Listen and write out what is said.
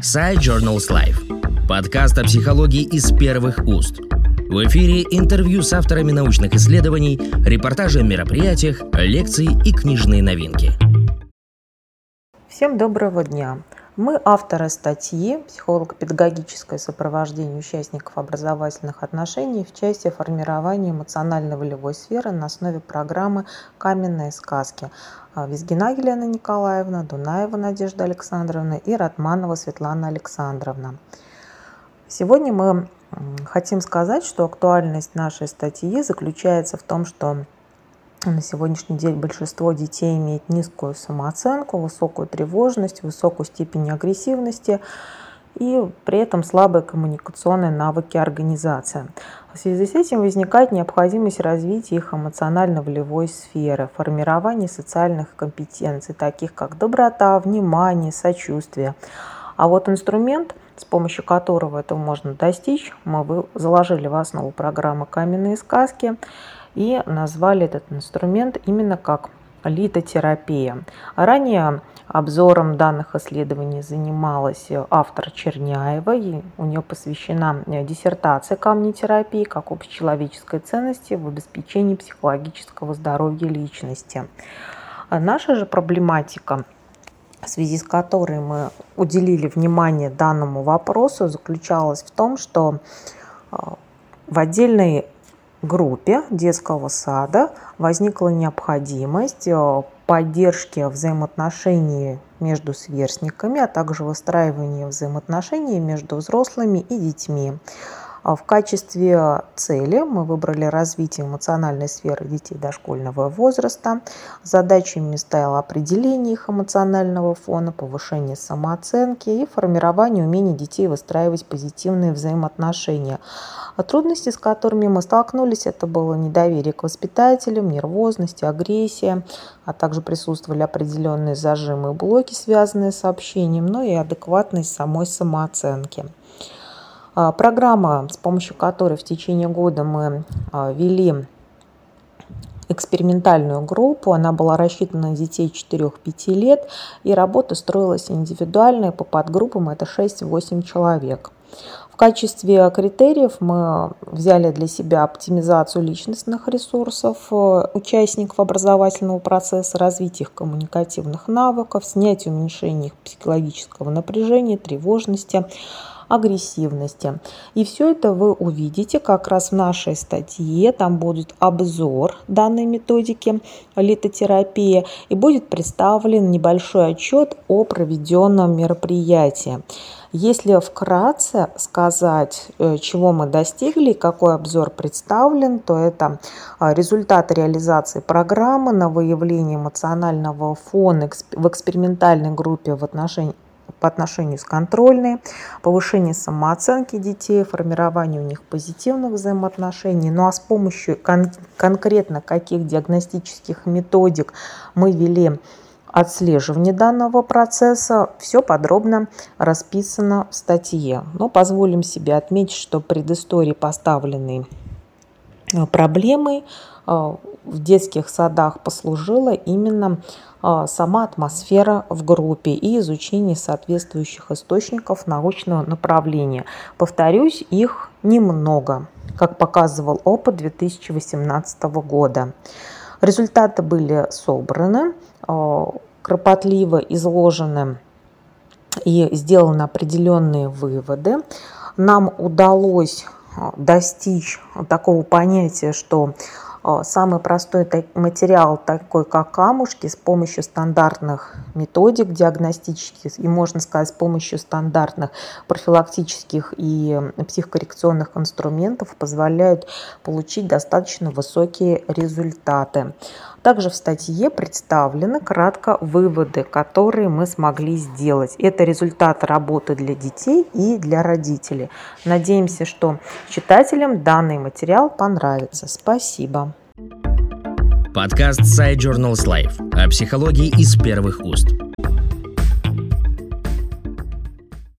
Side Journals Life. Подкаст о психологии из первых уст. В эфире интервью с авторами научных исследований, репортажи о мероприятиях, лекции и книжные новинки. Всем доброго дня! Мы авторы статьи «Психолого-педагогическое сопровождение участников образовательных отношений в части формирования эмоционально-волевой сферы на основе программы «Каменные сказки». А, Визгина Елена Николаевна, Дунаева Надежда Александровна и Ратманова Светлана Александровна. Сегодня мы хотим сказать, что актуальность нашей статьи заключается в том, что на сегодняшний день большинство детей имеет низкую самооценку, высокую тревожность, высокую степень агрессивности и при этом слабые коммуникационные навыки организации. В связи с этим возникает необходимость развития их эмоционально-волевой сферы, формирования социальных компетенций, таких как доброта, внимание, сочувствие. А вот инструмент, с помощью которого это можно достичь, мы заложили в основу программы «Каменные сказки», и назвали этот инструмент именно как литотерапия. Ранее обзором данных исследований занималась автор Черняева. И у нее посвящена диссертация камнетерапии как общечеловеческой ценности в обеспечении психологического здоровья личности. Наша же проблематика в связи с которой мы уделили внимание данному вопросу, заключалась в том, что а, в отдельной группе детского сада возникла необходимость э, поддержки взаимоотношений между сверстниками, а также выстраивания взаимоотношений между взрослыми и детьми. А в качестве цели мы выбрали развитие эмоциональной сферы детей дошкольного возраста. Задачами стояло определение их эмоционального фона, повышение самооценки и формирование умений детей выстраивать позитивные взаимоотношения. А трудности, с которыми мы столкнулись, это было недоверие к воспитателям, нервозность, агрессия, а также присутствовали определенные зажимы и блоки, связанные с общением, но и адекватность самой самооценки. А, программа, с помощью которой в течение года мы а, вели экспериментальную группу. Она была рассчитана на детей 4-5 лет, и работа строилась индивидуальная по подгруппам, это 6-8 человек. В качестве критериев мы взяли для себя оптимизацию личностных ресурсов э, участников образовательного процесса, развитие их коммуникативных навыков, снятие уменьшение их психологического напряжения, тревожности, агрессивности. И все это вы увидите как раз в нашей статье. Там будет обзор данной методики литотерапии и будет представлен небольшой отчет о проведенном мероприятии. Если вкратце сказать, э, чего мы достигли, какой обзор представлен, то это а, результаты реализации программы на выявление эмоционального фона в экспериментальной группе в отношении по отношению с контрольной, повышение самооценки детей, формирование у них позитивных взаимоотношений. Ну а с помощью кон- конкретно каких диагностических методик мы вели отслеживание данного процесса, все подробно расписано в статье. Но позволим себе отметить, что предыстории поставленной э, проблемой э, в детских садах послужила именно сама атмосфера в группе и изучение соответствующих источников научного направления. Повторюсь, их немного, как показывал опыт 2018 года. Результаты были собраны, а, кропотливо изложены и сделаны определенные выводы. Нам удалось а, достичь такого понятия, что а, самый простой материал, такой как камушки, с помощью стандартных методик диагностических и, можно сказать, с помощью стандартных профилактических и психокоррекционных инструментов позволяют получить достаточно высокие результаты. Также в статье представлены кратко выводы, которые мы смогли сделать. Это результат работы для детей и для родителей. Надеемся, что читателям данный материал понравится. Спасибо. Подкаст Side Journals Life о психологии из первых уст.